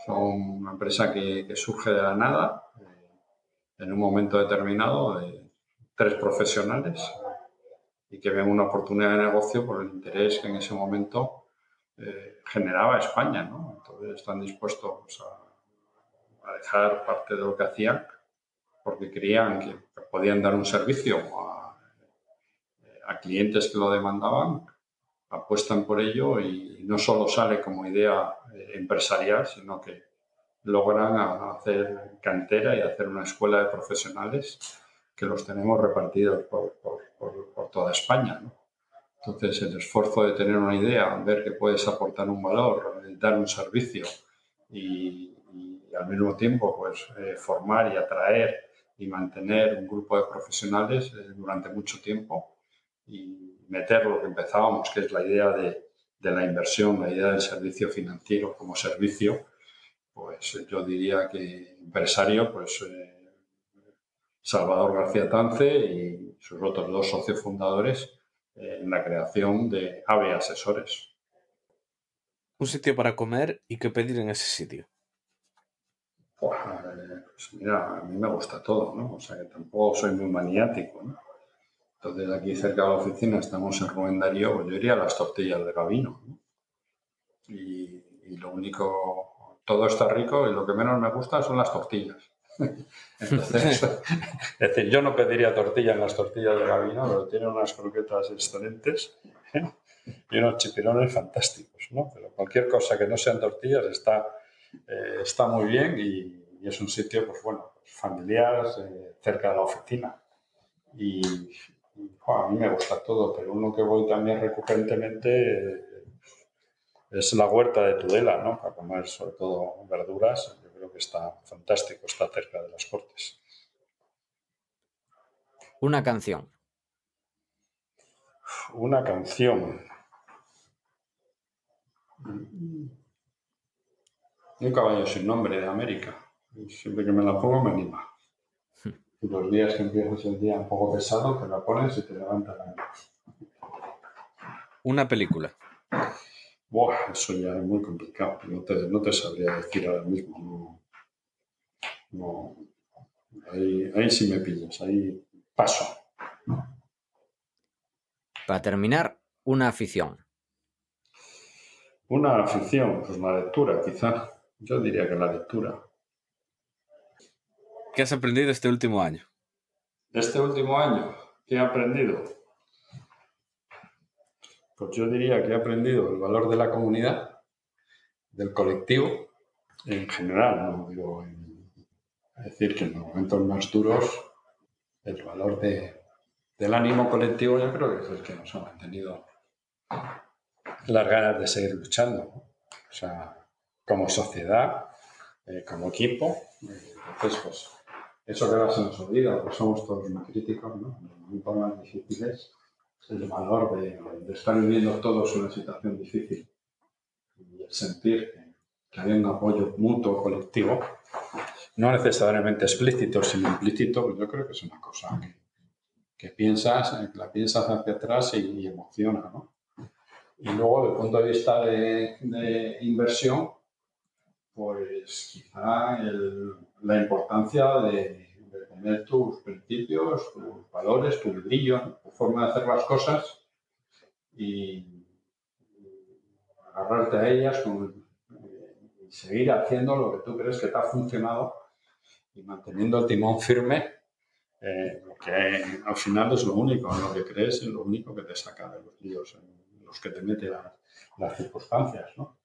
Son una empresa que, surge de la nada, eh, en un momento determinado, de tres profesionales y que ven una oportunidad de negocio por el interés que en ese momento eh, generaba España. ¿no? Entonces están dispuestos a a dejar parte de lo que hacían porque creían que podían dar un servicio a, clientes que lo demandaban, apuestan por ello y no solo sale como idea eh, empresarial, sino que logran hacer cantera y hacer una escuela de profesionales que los tenemos repartidos por, toda España. Entonces, el esfuerzo de tener una idea, ver que puedes aportar un valor, dar un servicio y, y al mismo tiempo pues, eh, formar y atraer y mantener un grupo de profesionales eh, durante mucho tiempo y meter lo que empezábamos, que es la idea de, de, la inversión, la idea del servicio financiero como servicio, pues yo diría que empresario, pues eh, Salvador García Tance y sus otros dos socios fundadores en la creación de AVE Asesores. Un sitio para comer y qué pedir en ese sitio. Pues, mira, a mí me gusta todo, ¿no? O sea que tampoco soy muy maniático, ¿no? Entonces aquí cerca de la oficina estamos en Rubén Darío, pues yo iría a las tortillas de Gabino, ¿no? y, y lo único, todo está rico y lo que menos me gusta son las tortillas. Entonces, es decir, yo no pediría tortilla en las tortillas de Gabino, pero tiene unas croquetas excelentes ¿eh? y unos chipirones fantásticos, ¿no? Pero cualquier cosa que no sean tortillas está, eh, está muy bien y, y, es un sitio, pues bueno, familiar, eh, cerca de la oficina. Y, y bueno, a mí me gusta todo, pero uno que voy también recurrentemente es la huerta de Tudela, ¿no? Para comer sobre todo verduras creo que está fantástico, está cerca de las Cortes. Una canción. Una canción. Un caballo sin nombre de América. Siempre que me la pongo me anima. Y los días que empiezas el día un poco pesado, te la pones y te levanta la Una película. Buah, eso ya es muy complicado. No te, no te sabría decir ahora mismo. No, Ahí, ahí sí me pillas, ahí paso. Para terminar, una afición. Una afición, pues la lectura, quizá. Yo diría que la lectura. ¿Qué has aprendido este último año? Este último año, ¿qué he aprendido? Pues yo diría que he aprendido el valor de la comunidad, del colectivo, en general, no digo en, es decir, que en los momentos más duros el valor de, del ánimo colectivo yo creo que es el que nos ha mantenido las ganas de seguir luchando. O sea, como sociedad, eh, como equipo. Eh, entonces, pues, eso que ahora se nos olvida, porque somos todos muy críticos, ¿no? En momentos más difíciles el valor de, de, estar viviendo todos una situación difícil y el sentir que, que, un apoyo mutuo, colectivo, no necesariamente explícito, sino implícito, pues yo creo que es una cosa que, que piensas, la piensas hacia atrás y, y, emociona, ¿no? Y luego, desde el punto de vista de, de inversión, pues quizá la importancia de, de tener tus principios, tus valores, tu brillo, tu forma de hacer las cosas y, agarrarte a ellas eh, y seguir haciendo lo que tú crees que te ha funcionado y manteniendo el timón firme, eh, lo que al final es lo único, lo que crees es lo único que te saca de los líos en los que te mete la, las circunstancias. ¿no?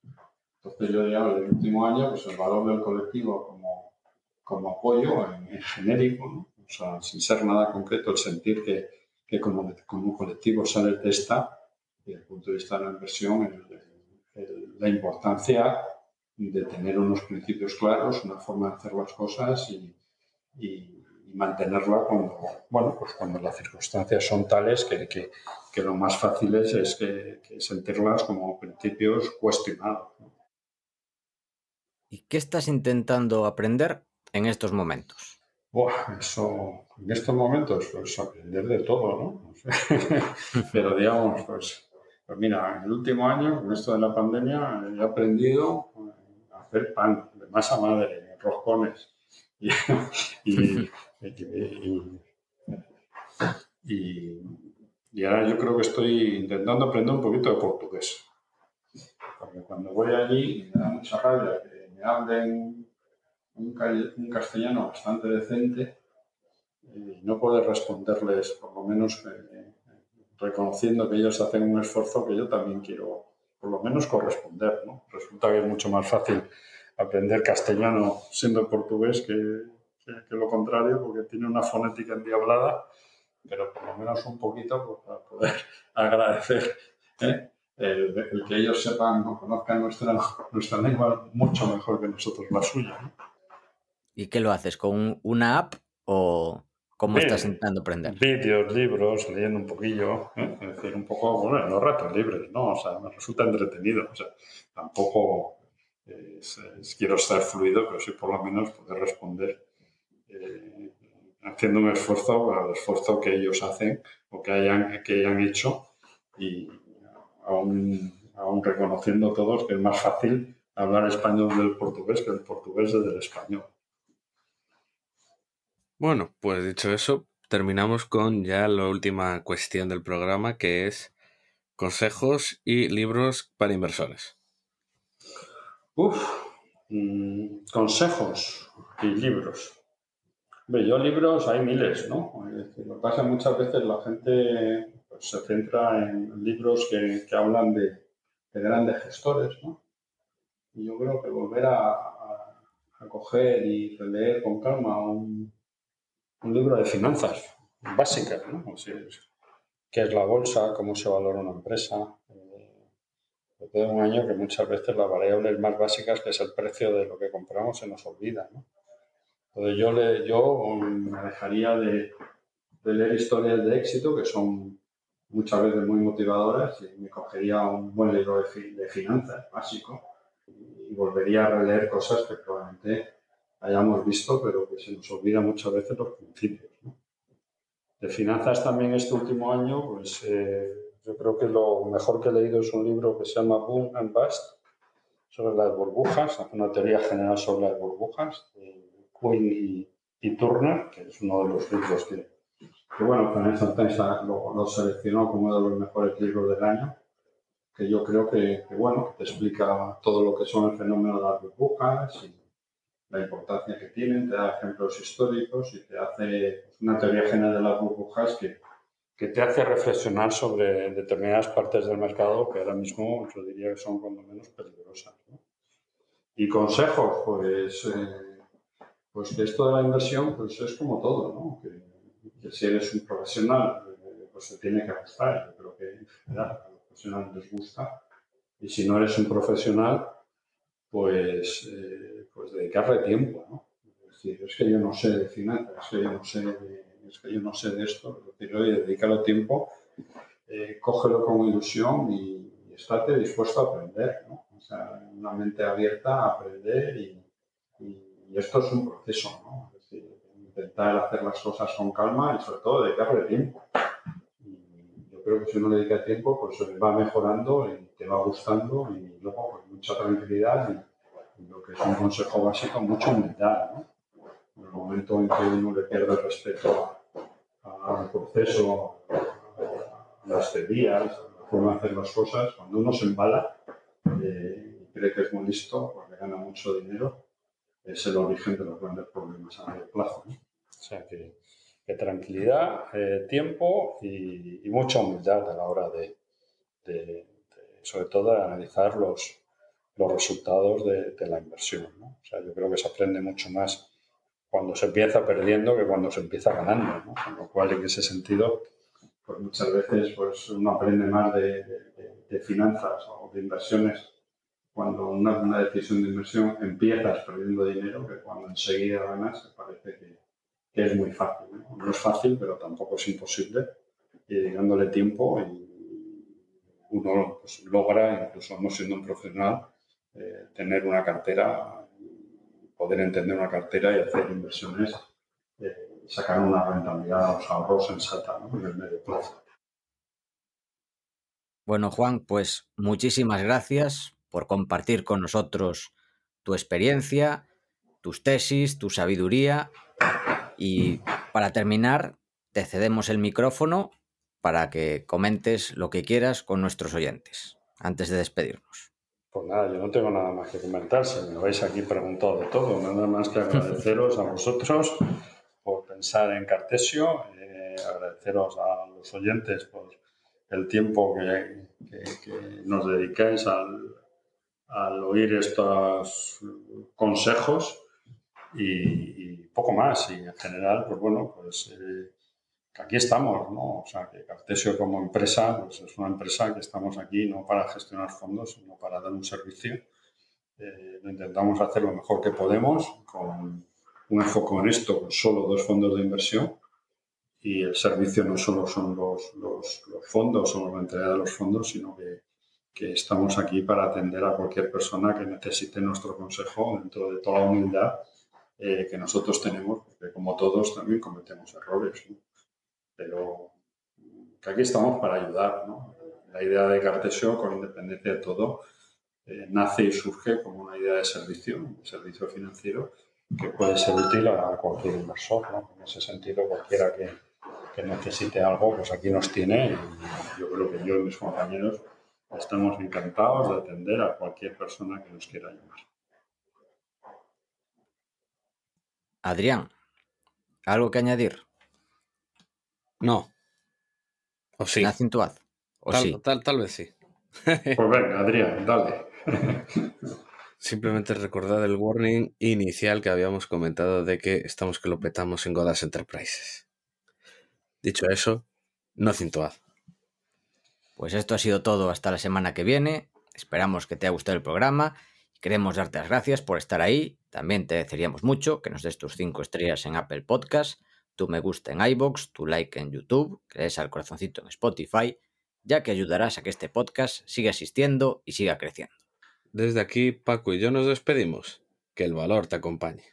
Entonces yo diría, en el último año, pues el valor del colectivo como como apoyo en, en genérico, ¿no? o sea, sin ser nada concreto, el sentir que, que como, como, colectivo sale de esta, desde el punto de vista de la inversión, el, el, la importancia de tener unos principios claros, una forma de hacer las cosas y, y, y mantenerla cuando, bueno, pues cuando las circunstancias son tales que, que, que lo más fácil es, es que, que, sentirlas como principios cuestionados. ¿no? ¿Y qué estás intentando aprender en estos momentos? Buah, eso, en estos momentos, pues aprender de todo, ¿no? Pero digamos, pues, pues mira, en el último año, con esto de la pandemia, he aprendido a hacer pan de masa madre, roscones. Y, y, y ahora yo creo que estoy intentando aprender un poquito de portugués. Porque cuando voy allí me da mucha rabia hablen un, castellano bastante decente y no poder responderles, por lo menos eh, reconociendo que ellos hacen un esfuerzo que yo también quiero, por lo menos, corresponder. ¿no? Resulta que es mucho más fácil aprender castellano siendo portugués que, que, lo contrario, porque tiene una fonética endiablada, pero por lo menos un poquito pues, para poder agradecer. ¿eh? El, el, que ellos sepan o conozcan nuestra, nuestra lengua mucho mejor que nosotros la suya. ¿no? ¿Y qué lo haces? ¿Con una app o cómo Bien, estás intentando aprender? Vídeos, libros, leyendo un poquillo, ¿eh? es decir, un poco, bueno, en los ratos libres, ¿no? O sea, me resulta entretenido, o sea, tampoco es, es, quiero estar fluido, pero sí por lo menos poder responder eh, haciendo un esfuerzo al esfuerzo que ellos hacen o que hayan, que hayan hecho y aún, aún reconociendo todos que es más fácil hablar español del portugués que el portugués del español. Bueno, pues dicho eso, terminamos con ya la última cuestión del programa, que es consejos y libros para inversores. Uf, mm, consejos y libros. yo libros hay miles, ¿no? Lo que pasa muchas veces la gente se centra en libros que, hablan de, de, grandes gestores, ¿no? Y yo creo que volver a, a coger y releer con calma un, un libro de finanzas básicas, ¿no? qué es la bolsa, cómo se valora una empresa. Eh, de un año que muchas veces las variables más básicas, que es el precio de lo que compramos, se nos olvida. ¿no? Entonces yo, le, yo me dejaría de, de, leer historias de éxito que son muchas veces muy motivadoras y me cogería un buen libro de, finanzas básico y volvería a releer cosas que probablemente hayamos visto, pero que se nos olvida muchas veces los principios. De finanzas también este último año, pues eh, yo creo que lo mejor que he leído es un libro que se llama Boom and Bust, sobre las burbujas, una teoría general sobre las burbujas, de Quinn y, Turner, que es uno de los libros que, que bueno, Financial Times lo, lo, seleccionó como uno de los mejores libros del año, que yo creo que, que bueno, que te explica todo lo que son el fenómeno de las burbujas y la importancia que tienen, te da ejemplos históricos y te hace una teoría general de las burbujas que, que te hace reflexionar sobre determinadas partes del mercado que ahora mismo yo diría que son cuando menos peligrosas. Y consejos, pues, eh, pues que esto de la inversión pues es como todo, ¿no? que, si eres un profesional eh, pues te tiene que gustar, yo creo que en general a los profesionales les gusta, y si no eres un profesional, pues... Eh, pues dedicarle tiempo, ¿no? Es decir, es que yo no sé de finanzas, es que yo no sé es que yo no sé de esto, es decir, oye, dedícalo tiempo, eh, cógelo con ilusión y, estate dispuesto a aprender, ¿no? O sea, una mente abierta a aprender y, esto es un proceso, ¿no? Intentar hacer las cosas con calma y sobre todo dedicarle tiempo. Y yo creo que si uno dedica tiempo, pues va mejorando y te va gustando y luego pues mucha tranquilidad y, lo que es un consejo básico, mucha humildad. ¿no? En el momento en que uno le pierde el respeto al proceso, a las teorías, a la forma de hacer las cosas, cuando uno se embala eh, y cree que es muy listo porque gana mucho dinero, es el origen de los grandes problemas a medio plazo. ¿no? O sea que, tranquilidad, eh, tiempo y, mucha humildad a la hora de, de sobre todo, analizar los, los resultados de, la inversión. ¿no? O sea, yo creo que se aprende mucho más cuando se empieza perdiendo que cuando se empieza ganando. ¿no? Con lo cual, en ese sentido, pues muchas veces pues, uno aprende más de, de, finanzas o de inversiones cuando una, una, decisión de inversión empiezas perdiendo dinero que cuando enseguida ganas, parece que, es muy fácil. ¿no? ¿no? es fácil, pero tampoco es imposible. Y dedicándole tiempo y uno pues, logra, incluso no siendo un profesional, eh, tener una cartera, poder entender una cartera y hacer inversiones eh, sacar una rentabilidad, los ahorros sensata ¿no? en el medio plazo. Bueno, Juan, pues muchísimas gracias por compartir con nosotros tu experiencia, tus tesis, tu sabiduría. Y para terminar, te cedemos el micrófono para que comentes lo que quieras con nuestros oyentes, antes de despedirnos. Pues nada, yo no tengo nada más que comentar. Si me vais aquí preguntado de todo, nada más que agradeceros a vosotros por pensar en Cartesio, eh, agradeceros a los oyentes por el tiempo que, nos dedicáis al, oír estos consejos y, poco más. Y en general, pues bueno, pues eh, aquí estamos, ¿no? O sea, que Cartesio como empresa, pues es una empresa que estamos aquí no para gestionar fondos, sino para dar un servicio. Eh, intentamos hacer lo mejor que podemos, con un enfoque en esto, con solo dos fondos de inversión. Y el servicio no solo son los, los, los fondos o la entrega de los fondos, sino que, que estamos aquí para atender a cualquier persona que necesite nuestro consejo dentro de toda la humildad eh, que nosotros tenemos, porque como todos también cometemos errores. ¿no? pero que aquí estamos para ayudar. ¿no? La idea de Cartesio, con independencia de todo, eh, nace y surge como una idea de servicio, de servicio financiero, que puede ser útil a cualquier inversor. En ese sentido, cualquiera que, que necesite algo, pues aquí nos tiene y yo creo que yo y mis compañeros estamos encantados de atender a cualquier persona que nos quiera llamar. Adrián, ¿algo que añadir? No. O sí. Nothing to add. O Tal, sí. tal, tal vez sí. Pues venga, Adrián, dale. Simplemente recordad el warning inicial que habíamos comentado de que estamos que lo petamos en Godas Enterprises. Dicho eso, no cinto Pues esto ha sido todo hasta la semana que viene. Esperamos que te haya gustado el programa. Queremos darte las gracias por estar ahí. También te agradeceríamos mucho que nos des tus 5 estrellas en Apple Podcast, tu me gusta en iBox, tu like en YouTube, que des al corazoncito en Spotify, ya que ayudarás a que este podcast siga existiendo y siga creciendo. Desde aquí, Paco y yo nos despedimos. Que el valor te acompañe.